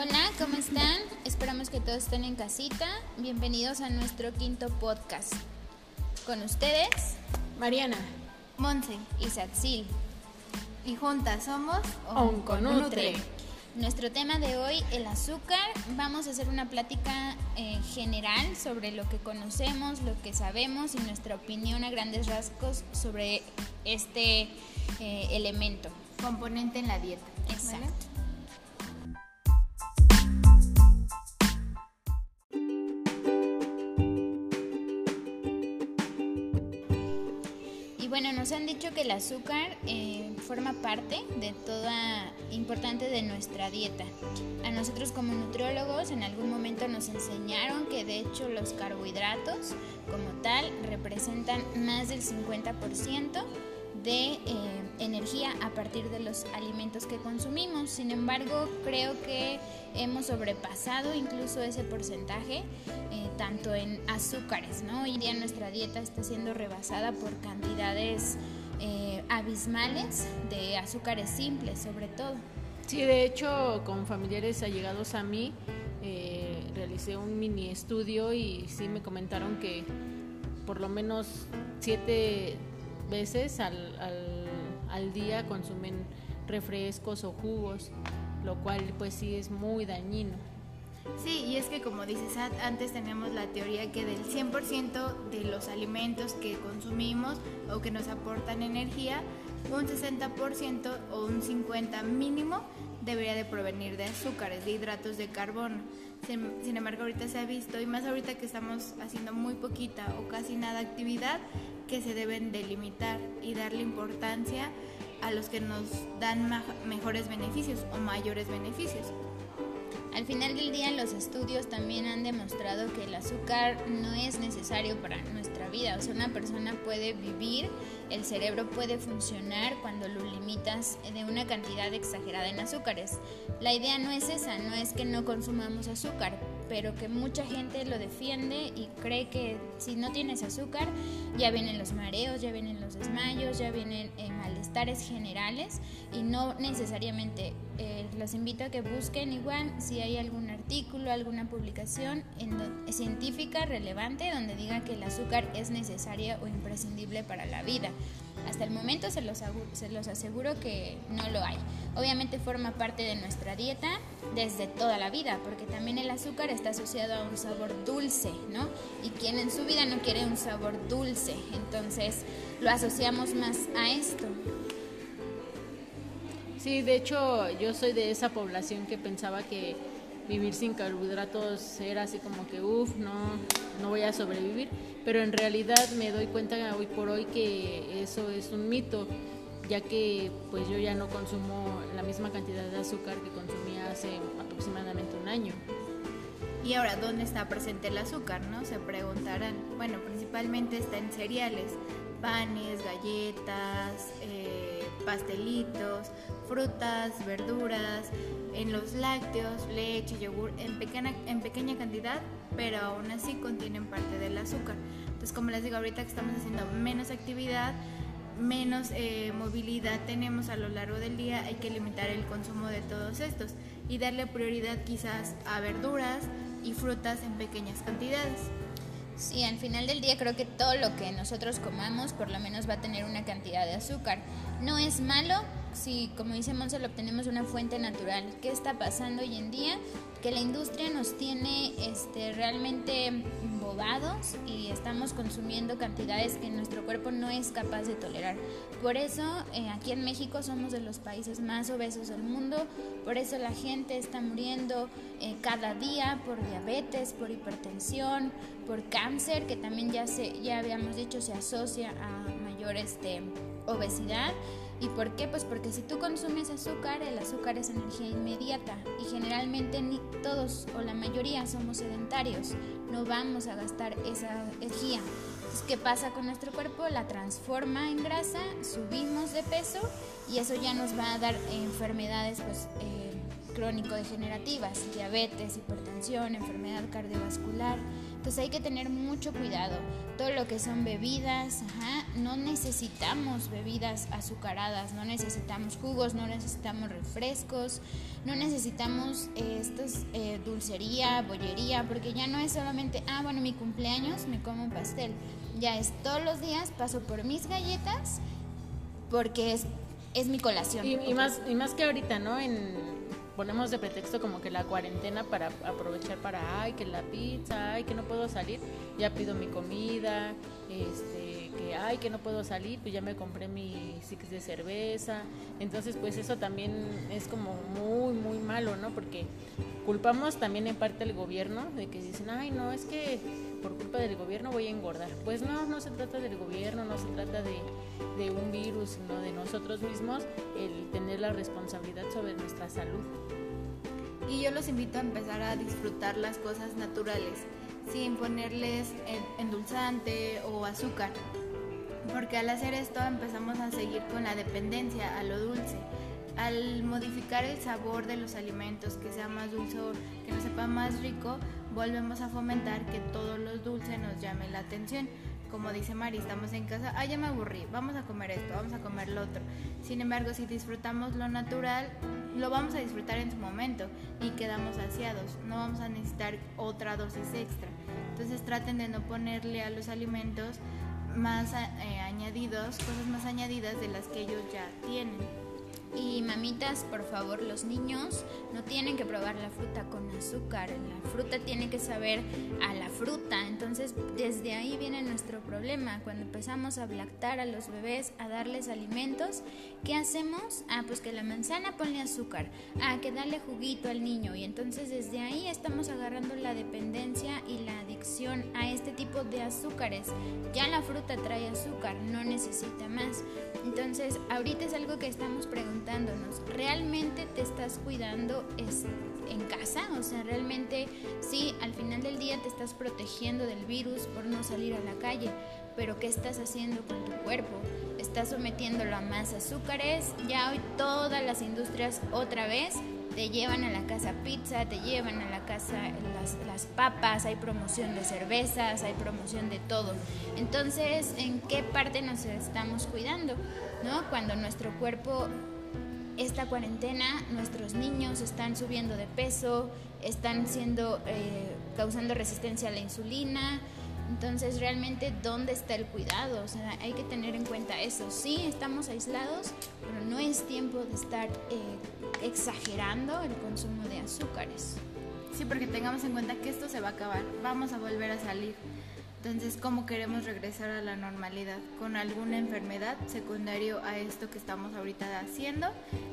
Hola, ¿cómo están? Esperamos que todos estén en casita. Bienvenidos a nuestro quinto podcast. Con ustedes, Mariana, Monse y Satsil. Y juntas somos Onconutre. Nuestro tema de hoy, el azúcar. Vamos a hacer una plática eh, general sobre lo que conocemos, lo que sabemos y nuestra opinión a grandes rasgos sobre este eh, elemento. Componente en la dieta. Exacto. Nos han dicho que el azúcar eh, forma parte de toda importante de nuestra dieta. A nosotros como nutriólogos en algún momento nos enseñaron que de hecho los carbohidratos como tal representan más del 50% de eh, energía a partir de los alimentos que consumimos. Sin embargo, creo que hemos sobrepasado incluso ese porcentaje, eh, tanto en azúcares. ¿no? Hoy día nuestra dieta está siendo rebasada por cantidades eh, abismales de azúcares simples, sobre todo. Sí, de hecho, con familiares allegados a mí, eh, realicé un mini estudio y sí me comentaron que por lo menos siete veces al, al, al día consumen refrescos o jugos, lo cual pues sí es muy dañino. Sí, y es que como dices, antes teníamos la teoría que del 100% de los alimentos que consumimos o que nos aportan energía, un 60% o un 50% mínimo debería de provenir de azúcares, de hidratos de carbono. Sin, sin, embargo, ahorita se ha visto, y más ahorita que estamos haciendo muy poquita o casi nada actividad, que se deben delimitar y darle importancia a los que nos dan mejores beneficios o mayores beneficios. Al final del día los estudios también han demostrado que el azúcar no es necesario para nuestra vida. O sea, una persona puede vivir, el cerebro puede funcionar cuando lo limitas de una cantidad exagerada en azúcares. La idea no es esa, no es que no consumamos azúcar, pero que mucha gente lo defiende y cree que si no tienes azúcar ya vienen los mareos, ya vienen los desmayos, ya vienen eh, malestares generales y no necesariamente. Eh, los invito a que busquen igual si hay algún artículo, alguna publicación en científica relevante donde diga que el azúcar es necesaria o imprescindible para la vida. Hasta el momento se los, se los aseguro que no lo hay. Obviamente forma parte de nuestra dieta desde toda la vida, porque también el azúcar está asociado a un sabor dulce, ¿no? Y quien en su vida no quiere un sabor dulce, entonces lo asociamos más a esto. Sí, de hecho yo soy de esa población que pensaba que vivir sin carbohidratos era así como que, uff, no, no voy a sobrevivir, pero en realidad me doy cuenta hoy por hoy que eso es un mito, ya que pues yo ya no consumo la misma cantidad de azúcar que consumía hace aproximadamente un año. Y ahora, ¿dónde está presente el azúcar? ¿No? Se preguntarán. Bueno, principalmente está en cereales, panes, galletas, eh, pastelitos, frutas, verduras, en los lácteos, leche, yogur, en pequeña, en pequeña cantidad, pero aún así contienen parte del azúcar. Entonces, como les digo, ahorita que estamos haciendo menos actividad, menos eh, movilidad tenemos a lo largo del día, hay que limitar el consumo de todos estos y darle prioridad quizás a verduras frutas en pequeñas cantidades. Sí, al final del día creo que todo lo que nosotros comamos por lo menos va a tener una cantidad de azúcar. No es malo si, como dice Monse, lo obtenemos una fuente natural. ¿Qué está pasando hoy en día? Que la industria nos tiene este, realmente embobados y estamos consumiendo cantidades que nuestro cuerpo no es capaz de tolerar. Por eso eh, aquí en México somos de los países más obesos del mundo, por eso la gente está muriendo eh, cada día por diabetes, por hipertensión, por cáncer, que también ya, se, ya habíamos dicho se asocia a mayor este, obesidad. ¿Y por qué? Pues porque si tú consumes azúcar, el azúcar es energía inmediata y generalmente ni todos o la mayoría somos sedentarios, no vamos a gastar esa energía. Entonces, ¿qué pasa con nuestro cuerpo? La transforma en grasa, subimos de peso y eso ya nos va a dar enfermedades pues, eh, crónico-degenerativas, diabetes, hipertensión, enfermedad cardiovascular. Pues hay que tener mucho cuidado. Todo lo que son bebidas, no necesitamos bebidas azucaradas, no necesitamos jugos, no necesitamos refrescos, no necesitamos eh, estos eh, dulcería, bollería, porque ya no es solamente, ah, bueno, mi cumpleaños me como un pastel. Ya es todos los días paso por mis galletas porque es, es mi colación. Y, más, y más que ahorita, ¿no? En ponemos de pretexto como que la cuarentena para aprovechar para, ay, que la pizza, ay, que no puedo salir, ya pido mi comida, este, que, ay, que no puedo salir, pues ya me compré mi six de cerveza. Entonces, pues eso también es como muy, muy malo, ¿no? Porque culpamos también en parte al gobierno de que dicen, ay, no, es que por culpa del gobierno voy a engordar. Pues no, no se trata del gobierno, no se trata de, de un virus, sino de nosotros mismos el tener la responsabilidad sobre nuestra salud. Y yo los invito a empezar a disfrutar las cosas naturales, sin ponerles endulzante o azúcar. Porque al hacer esto empezamos a seguir con la dependencia a lo dulce. Al modificar el sabor de los alimentos, que sea más dulce, que nos sepa más rico, volvemos a fomentar que todos los dulces nos llamen la atención. Como dice Mari, estamos en casa, ah, ya me aburrí, vamos a comer esto, vamos a comer lo otro. Sin embargo, si disfrutamos lo natural, lo vamos a disfrutar en su momento y quedamos saciados, no vamos a necesitar otra dosis extra. Entonces traten de no ponerle a los alimentos más eh, añadidos, cosas más añadidas de las que ellos ya tienen. Y mamitas, por favor, los niños no tienen que probar la fruta con azúcar. La fruta tiene que saber a la fruta. Entonces, desde ahí viene nuestro problema. Cuando empezamos a lactar a los bebés, a darles alimentos, ¿qué hacemos? Ah, pues que la manzana ponle azúcar. Ah, que darle juguito al niño. Y entonces desde ahí estamos agarrando la dependencia y la adicción a este tipo de azúcares. Ya la fruta trae azúcar, no necesita más. Entonces, ahorita es algo que estamos preguntándonos, ¿realmente te estás cuidando en casa? O sea, ¿realmente sí, al final del día te estás protegiendo del virus por no salir a la calle? Pero ¿qué estás haciendo con tu cuerpo? ¿Estás sometiéndolo a más azúcares? Ya hoy todas las industrias otra vez te llevan a la casa pizza, te llevan a la casa las, papas, hay promoción de cervezas, hay promoción de todo. Entonces, ¿en qué parte nos estamos cuidando? ¿No? Cuando nuestro cuerpo, esta cuarentena, nuestros niños están subiendo de peso, están siendo, eh, causando resistencia a la insulina, entonces, realmente, ¿dónde está el cuidado? O sea, hay que tener en cuenta eso. Sí, estamos aislados, pero no es tiempo de estar eh, exagerando el consumo de azúcares. Sí, porque tengamos en cuenta que esto se va a acabar. Vamos a volver a salir. Entonces, ¿cómo queremos regresar a la normalidad? ¿Con alguna enfermedad secundario a esto que estamos ahorita haciendo?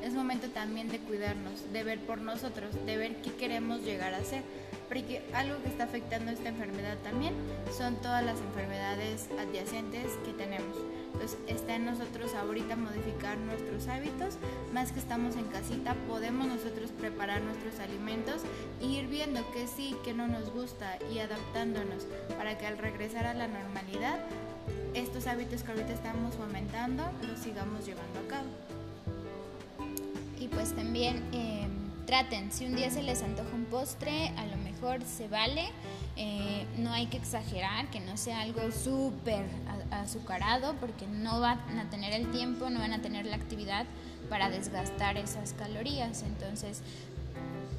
Es momento también de cuidarnos, de ver por nosotros, de ver qué queremos llegar a ser porque algo que está afectando esta enfermedad también son todas las enfermedades adyacentes que tenemos. Entonces está en nosotros ahorita modificar nuestros hábitos, más que estamos en casita, podemos nosotros preparar nuestros alimentos e ir viendo qué sí, qué no nos gusta y adaptándonos para que al regresar a la normalidad, estos hábitos que ahorita estamos fomentando los sigamos llevando a cabo. Y pues también... Eh, traten, si un día se les antoja un postre, a lo mejor se vale, eh, no hay que exagerar, que no sea algo súper azucarado, porque no van a tener el tiempo, no van a tener la actividad para desgastar esas calorías. Entonces,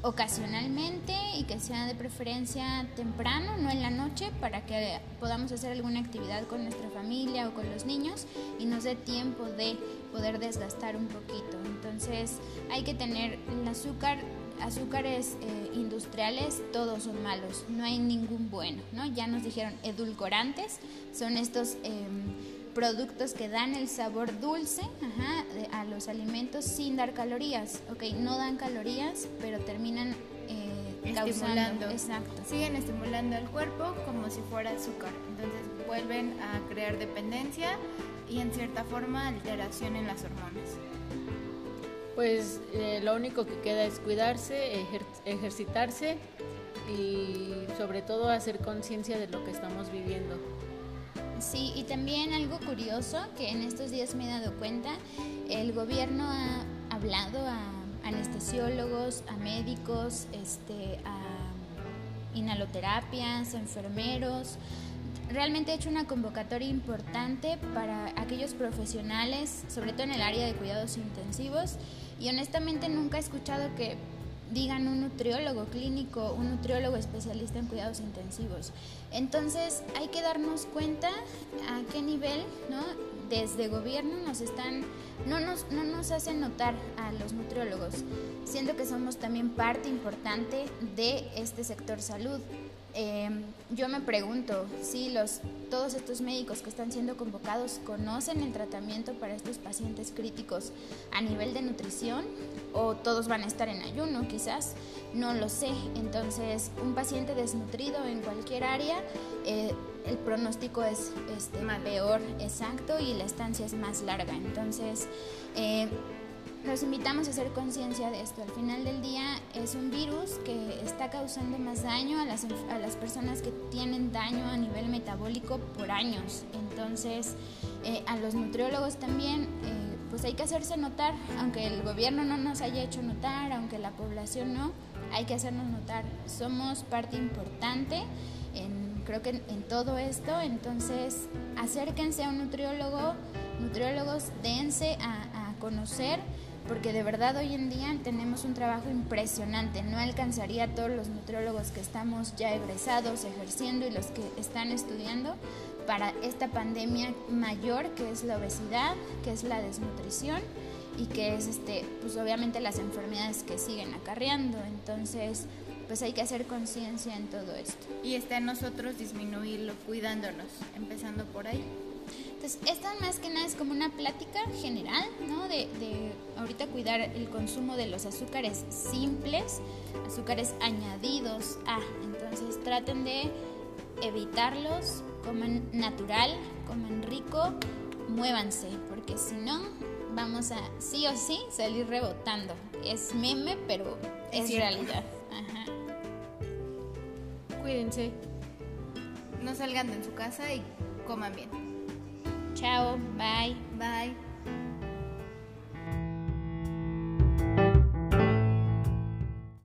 ocasionalmente y que sea de preferencia temprano, no en la noche, para que podamos hacer alguna actividad con nuestra familia o con los niños y nos dé tiempo de poder desgastar un poquito. Entonces hay que tener el azúcar, azúcares eh, industriales, todos son malos, no hay ningún bueno, ¿no? Ya nos dijeron edulcorantes, son estos... Em, productos que dan el sabor dulce a los alimentos sin dar calorías. Ok, no dan calorías, pero terminan eh, estimulando. Exacto. Siguen estimulando el cuerpo como si fuera azúcar. Entonces vuelven a crear dependencia y en cierta forma alteración en las hormonas. Pues eh, lo único que queda es cuidarse, ejercitarse y sobre todo hacer conciencia de lo que estamos viviendo. Sí, y también algo curioso que en estos días me he dado cuenta, el gobierno ha hablado a anestesiólogos, a médicos, este, a inhaloterapias, enfermeros. Realmente he hecho una convocatoria importante para aquellos profesionales, sobre todo en el área de cuidados intensivos, y honestamente nunca he escuchado que digan un nutriólogo clínico, un nutriólogo especialista en cuidados intensivos. Entonces hay que darnos cuenta a qué nivel, ¿no? Desde gobierno nos están, no nos, no nos hacen notar a los nutriólogos, siendo que somos también parte importante de este sector salud. Em, yo me pregunto si los, todos estos médicos que están siendo convocados conocen el tratamiento para estos pacientes críticos a nivel de nutrición o todos van a estar en ayuno quizás, no lo sé. Entonces, un paciente desnutrido en cualquier área, eh, el pronóstico es este, peor, exacto, y la estancia es más larga. Entonces, eh, los invitamos a hacer conciencia de esto. Al final del día es un virus que está causando más daño a las, a las personas que tienen daño a nivel metabólico por años. Entonces, eh, a los nutriólogos también, eh, pues hay que hacerse notar, aunque el gobierno no nos haya hecho notar, aunque la población no, hay que hacernos notar. Somos parte importante. En, creo que en, todo esto, entonces acérquense a un nutriólogo, nutriólogos, dense a, a conocer porque de verdad hoy en día tenemos un trabajo impresionante. No alcanzaría a todos los nutriólogos que estamos ya egresados, ejerciendo y los que están estudiando para esta pandemia mayor que es la obesidad, que es la desnutrición y que es este pues obviamente las enfermedades que siguen acarreando. Entonces, pues hay que hacer conciencia en todo esto. Y está en nosotros disminuirlo cuidándonos, empezando por ahí. Entonces, esta más que nada es como una plática general, ¿no? De, de, ahorita cuidar el consumo de los azúcares simples, azúcares añadidos a. Entonces, traten de evitarlos, coman natural, coman rico, muévanse, porque si no, vamos a sí o sí salir rebotando. Es meme, pero es, realidad. Ajá. Cuídense. No salgan de su casa y coman bien. Chao, bye. Bye.